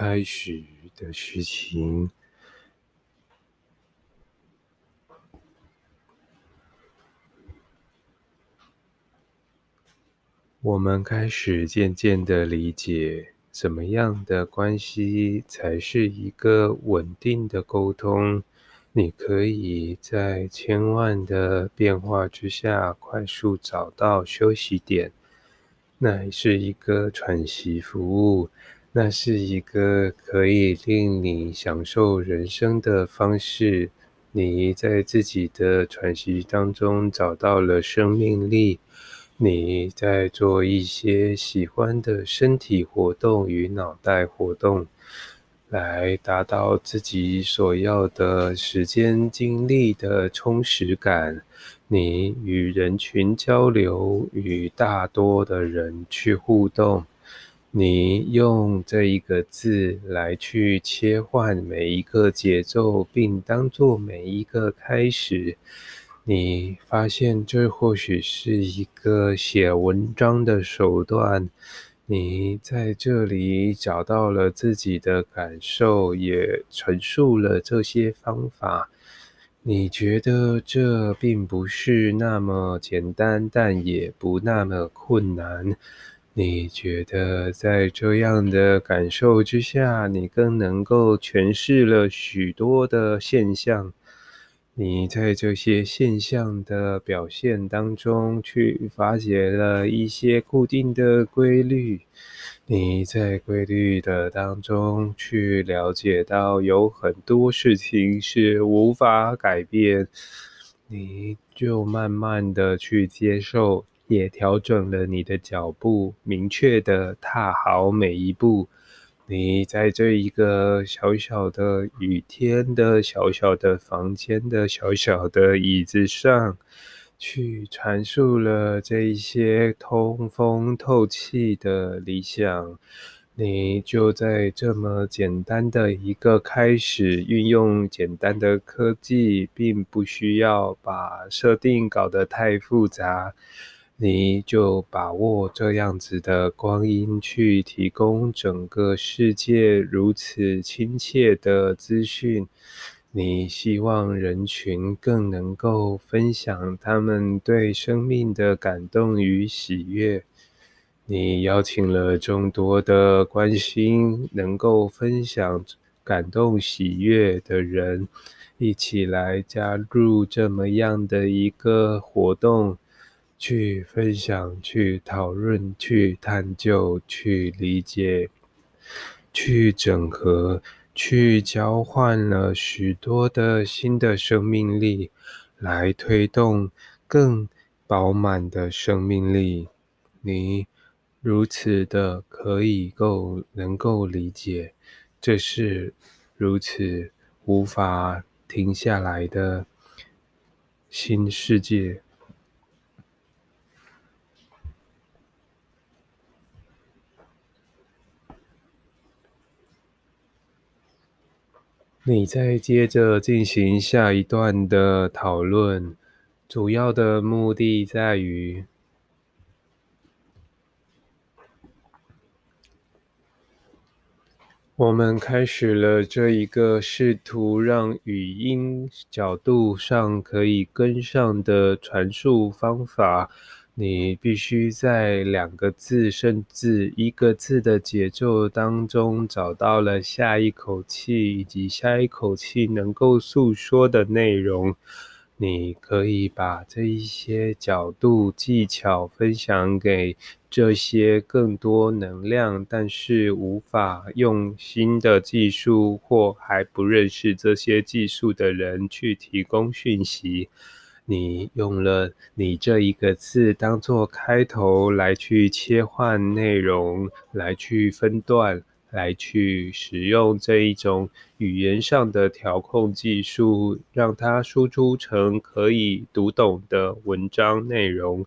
开始的事情。我们开始渐渐的理解，怎么样的关系才是一个稳定的沟通。你可以在千万的变化之下，快速找到休息点。那是一个喘息服务，那是一个可以令你享受人生的方式。你在自己的喘息当中找到了生命力。你在做一些喜欢的身体活动与脑袋活动，来达到自己所要的时间、精力的充实感。你与人群交流，与大多的人去互动。你用这一个字来去切换每一个节奏，并当做每一个开始。你发现这或许是一个写文章的手段，你在这里找到了自己的感受，也陈述了这些方法。你觉得这并不是那么简单，但也不那么困难。你觉得在这样的感受之下，你更能够诠释了许多的现象。你在这些现象的表现当中，去发掘了一些固定的规律。你在规律的当中，去了解到有很多事情是无法改变。你就慢慢的去接受，也调整了你的脚步，明确的踏好每一步。你在这一个小小的雨天的小小的房间的小小的椅子上，去阐述了这一些通风透气的理想。你就在这么简单的一个开始，运用简单的科技，并不需要把设定搞得太复杂。你就把握这样子的光阴，去提供整个世界如此亲切的资讯。你希望人群更能够分享他们对生命的感动与喜悦。你邀请了众多的关心、能够分享感动喜悦的人，一起来加入这么样的一个活动。去分享、去讨论、去探究、去理解、去整合、去交换了许多的新的生命力，来推动更饱满的生命力。你如此的可以够能够理解，这是如此无法停下来的新世界。你再接着进行下一段的讨论，主要的目的在于，我们开始了这一个试图让语音角度上可以跟上的传输方法。你必须在两个字甚至一个字的节奏当中找到了下一口气以及下一口气能够诉说的内容。你可以把这一些角度技巧分享给这些更多能量，但是无法用新的技术或还不认识这些技术的人去提供讯息。你用了你这一个字当做开头来去切换内容，来去分段，来去使用这一种语言上的调控技术，让它输出成可以读懂的文章内容。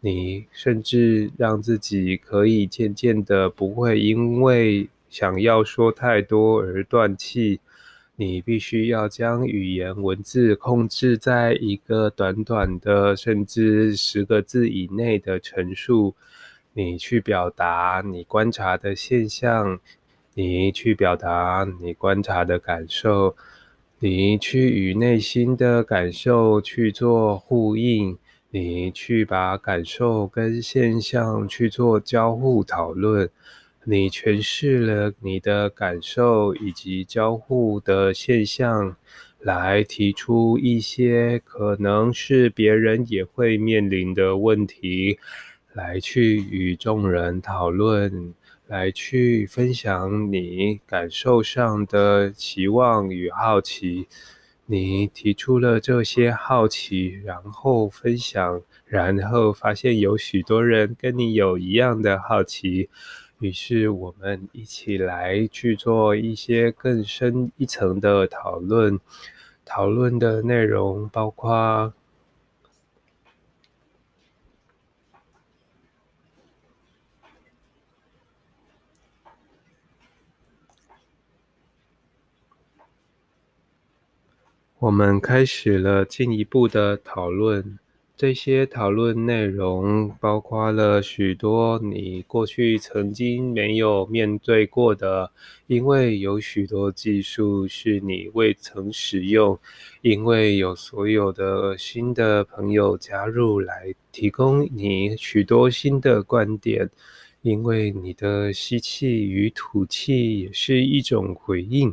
你甚至让自己可以渐渐的不会因为想要说太多而断气。你必须要将语言文字控制在一个短短的，甚至十个字以内的陈述。你去表达你观察的现象，你去表达你观察的感受，你去与内心的感受去做呼应，你去把感受跟现象去做交互讨论，你诠释了你的感受以及交互的现象，来提出一些可能是别人也会面临的问题，来去与众人讨论。来去分享你感受上的期望与好奇，你提出了这些好奇，然后分享，然后发现有许多人跟你有一样的好奇，于是我们一起来去做一些更深一层的讨论，讨论的内容包括。我们开始了进一步的讨论，这些讨论内容包括了许多你过去曾经没有面对过的，因为有许多技术是你未曾使用，因为有所有的新的朋友加入来提供你许多新的观点，因为你的吸气与吐气也是一种回应。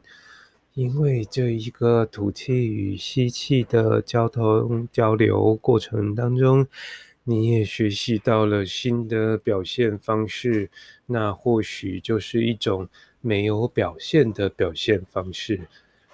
因为这一个吐气与吸气的交通交流过程当中，你也学习到了新的表现方式。那或许就是一种没有表现的表现方式。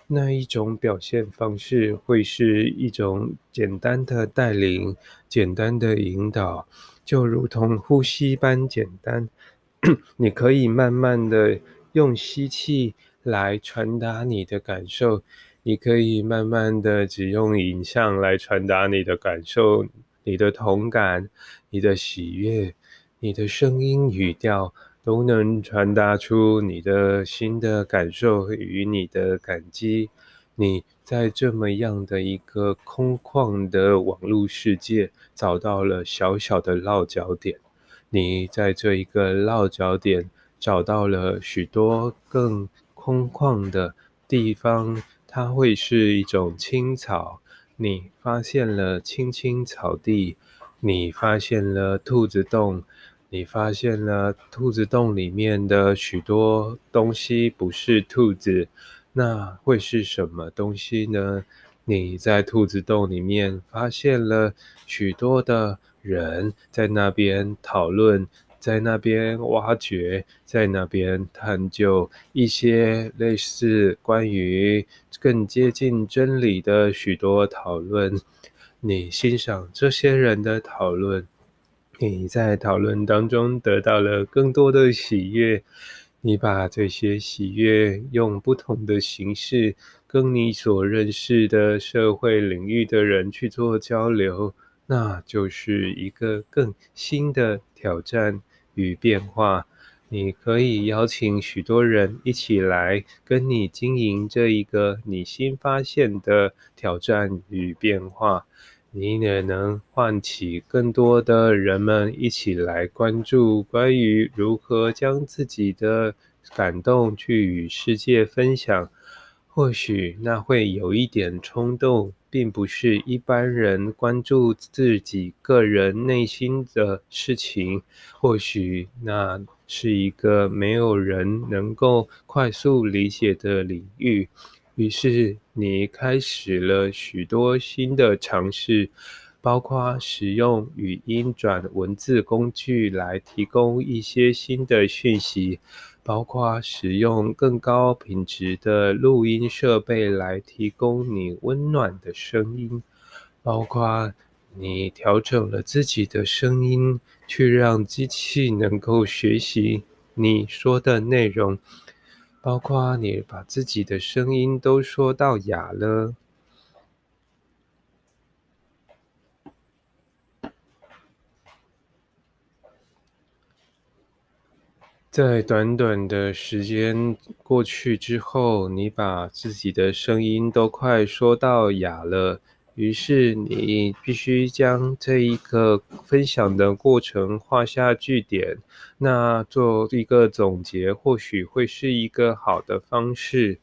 那一种表现方式会是一种简单的带领、简单的引导，就如同呼吸般简单。你可以慢慢的用吸气。来传达你的感受，你可以慢慢的只用影像来传达你的感受，你的同感，你的喜悦，你的声音语调都能传达出你的新的感受与你的感激。你在这么样的一个空旷的网络世界找到了小小的落脚点，你在这一个落脚点找到了许多更。空旷的地方，它会是一种青草。你发现了青青草地，你发现了兔子洞，你发现了兔子洞里面的许多东西不是兔子，那会是什么东西呢？你在兔子洞里面发现了许多的人在那边讨论。在那边挖掘，在那边探究一些类似关于更接近真理的许多讨论。你欣赏这些人的讨论，你在讨论当中得到了更多的喜悦。你把这些喜悦用不同的形式跟你所认识的社会领域的人去做交流，那就是一个更新的挑战。与变化，你可以邀请许多人一起来跟你经营这一个你新发现的挑战与变化。你也能唤起更多的人们一起来关注关于如何将自己的感动去与世界分享。或许那会有一点冲动。并不是一般人关注自己个人内心的事情，或许那是一个没有人能够快速理解的领域。于是你开始了许多新的尝试，包括使用语音转文字工具来提供一些新的讯息。包括使用更高品质的录音设备来提供你温暖的声音，包括你调整了自己的声音，去让机器能够学习你说的内容，包括你把自己的声音都说到哑了。在短短的时间过去之后，你把自己的声音都快说到哑了。于是你必须将这一个分享的过程画下句点，那做一个总结，或许会是一个好的方式。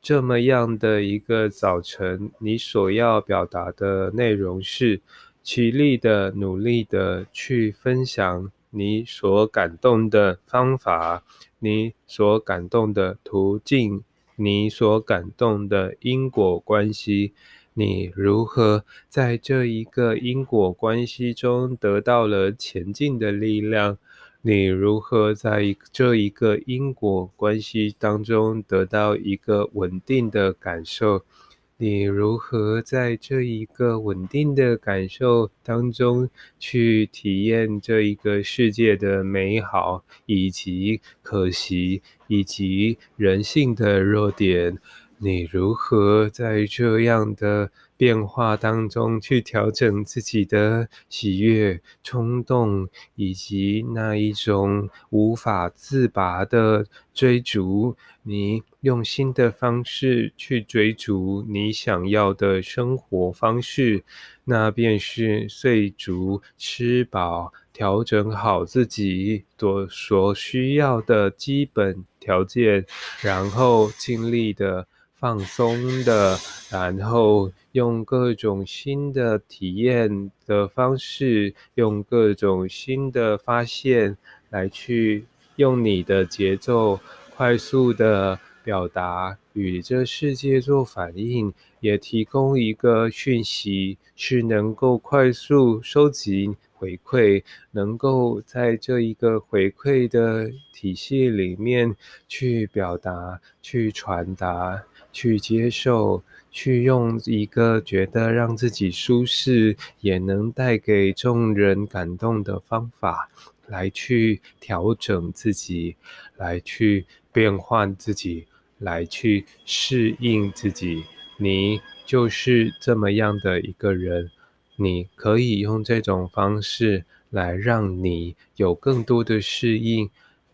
这么样的一个早晨，你所要表达的内容是：起立的、努力的去分享你所感动的方法，你所感动的途径，你所感动的因果关系。你如何在这一个因果关系中得到了前进的力量？你如何在这一个因果关系当中得到一个稳定的感受？你如何在这一个稳定的感受当中去体验这一个世界的美好，以及可惜，以及人性的弱点？你如何在这样的变化当中去调整自己的喜悦、冲动，以及那一种无法自拔的追逐？你用新的方式去追逐你想要的生活方式，那便是睡足、吃饱、调整好自己所所需要的基本条件，然后尽力的。放松的，然后用各种新的体验的方式，用各种新的发现来去用你的节奏快速的表达，与这世界做反应，也提供一个讯息，是能够快速收集回馈，能够在这一个回馈的体系里面去表达、去传达。去接受，去用一个觉得让自己舒适，也能带给众人感动的方法，来去调整自己，来去变换自己，来去适应自己。你就是这么样的一个人，你可以用这种方式来让你有更多的适应。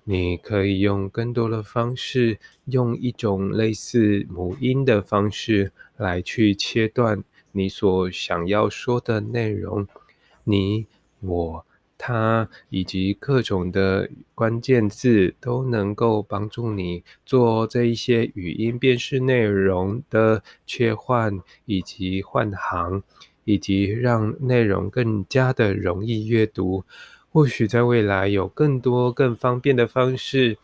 你可以用更多的方式，用一种类似母音的方式来去切断你所想要说的内容。你、我、他以及各种的关键字都能够帮助你做这一些语音辨识内容的切换以及换行，以及让内容更加的容易阅读。或许在未来有更多更方便的方式，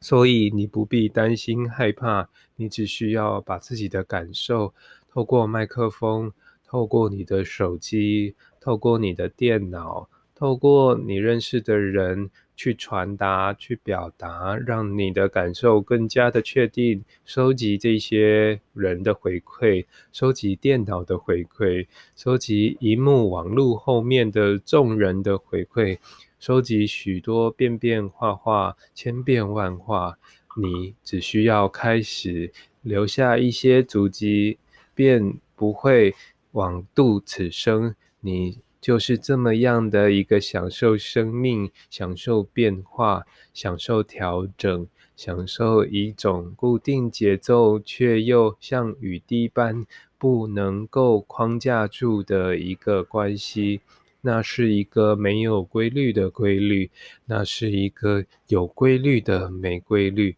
所以你不必担心害怕，你只需要把自己的感受透过麦克风，透过你的手机，透过你的电脑，透过你认识的人。去传达、去表达，让你的感受更加的确定。收集这些人的回馈，收集电脑的回馈，收集荧幕网络后面的众人的回馈，收集许多变变化化、千变万化。你只需要开始留下一些足迹，便不会枉度此生。你。就是这么样的一个享受生命、享受变化、享受调整、享受一种固定节奏却又像雨滴般不能够框架住的一个关系。那是一个没有规律的规律，那是一个有规律的没规律。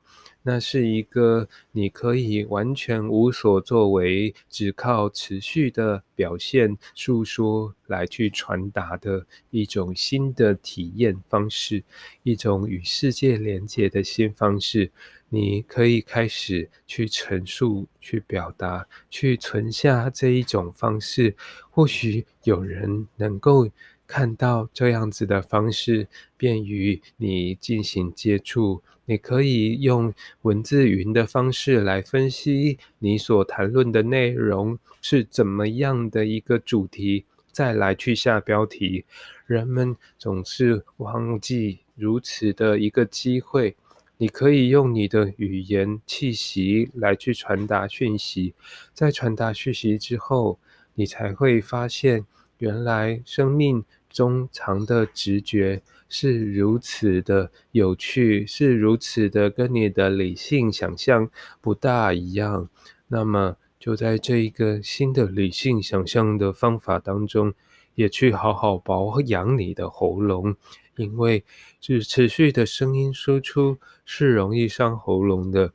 那是一个你可以完全无所作为，只靠持续的表现、诉说来去传达的一种新的体验方式，一种与世界连接的新方式。你可以开始去陈述、去表达、去存下这一种方式。或许有人能够。看到这样子的方式，便于你进行接触。你可以用文字云的方式来分析你所谈论的内容是怎么样的一个主题，再来去下标题。人们总是忘记如此的一个机会。你可以用你的语言气息来去传达讯息，在传达讯息之后，你才会发现。原来生命中藏的直觉是如此的有趣，是如此的跟你的理性想象不大一样。那么。就在这一个新的理性想象的方法当中，也去好好保养你的喉咙，因为是持续的声音输出是容易伤喉咙的。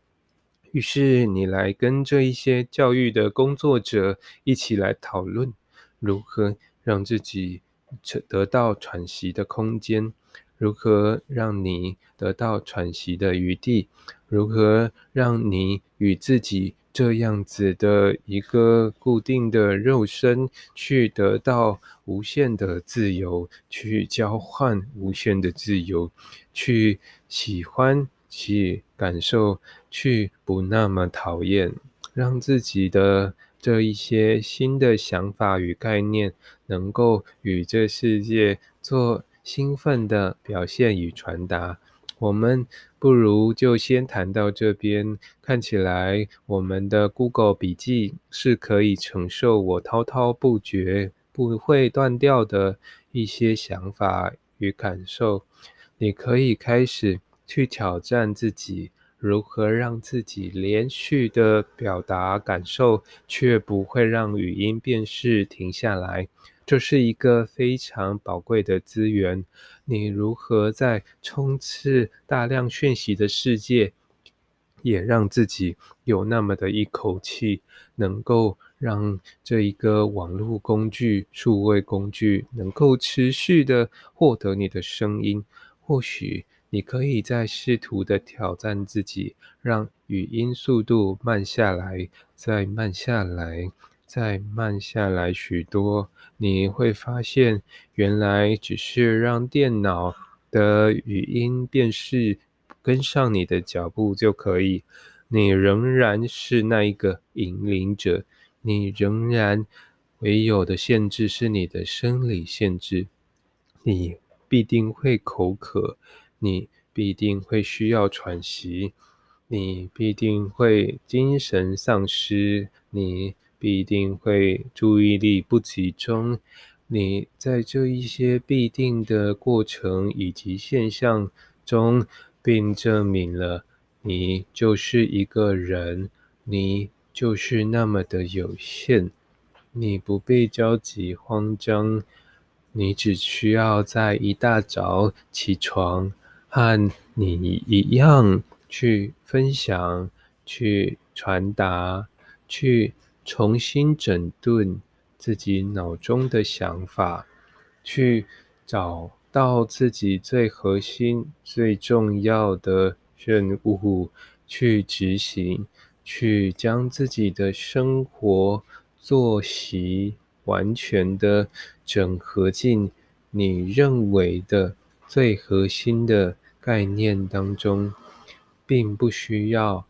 于是你来跟这一些教育的工作者一起来讨论，如何让自己得到喘息的空间。如何让你得到喘息的余地？如何让你与自己这样子的一个固定的肉身去得到无限的自由，去交换无限的自由，去喜欢，去感受，去不那么讨厌，让自己的这一些新的想法与概念，能够与这世界做。兴奋的表现与传达，我们不如就先谈到这边。看起来我们的 Google 笔记是可以承受我滔滔不绝、不会断掉的一些想法与感受。你可以开始去挑战自己，如何让自己连续的表达感受，却不会让语音辨识停下来。这是一个非常宝贵的资源。你如何在充斥大量讯息的世界，也让自己有那么的一口气，能够让这一个网络工具、数位工具能够持续的获得你的声音？或许你可以在试图的挑战自己，让语音速度慢下来，再慢下来。再慢下来许多，你会发现，原来只是让电脑的语音辨识跟上你的脚步就可以。你仍然是那一个引领者，你仍然唯有的限制是你的生理限制。你必定会口渴，你必定会需要喘息，你必定会精神丧失，你。必定会注意力不集中。你在这一些必定的过程以及现象中，并证明了你就是一个人，你就是那么的有限。你不必焦急慌张，你只需要在一大早起床，和你一样去分享、去传达、去。重新整顿自己脑中的想法，去找到自己最核心、最重要的任务，去执行，去将自己的生活作息完全的整合进你认为的最核心的概念当中，并不需要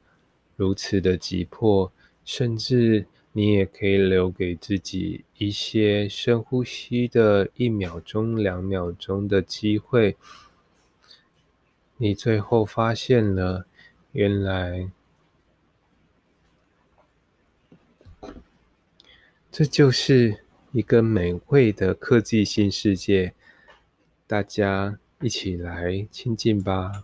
如此的急迫，甚至。你也可以留给自己一些深呼吸的一秒钟、两秒钟的机会。你最后发现了，原来这就是一个美味的科技新世界。大家一起来亲近吧。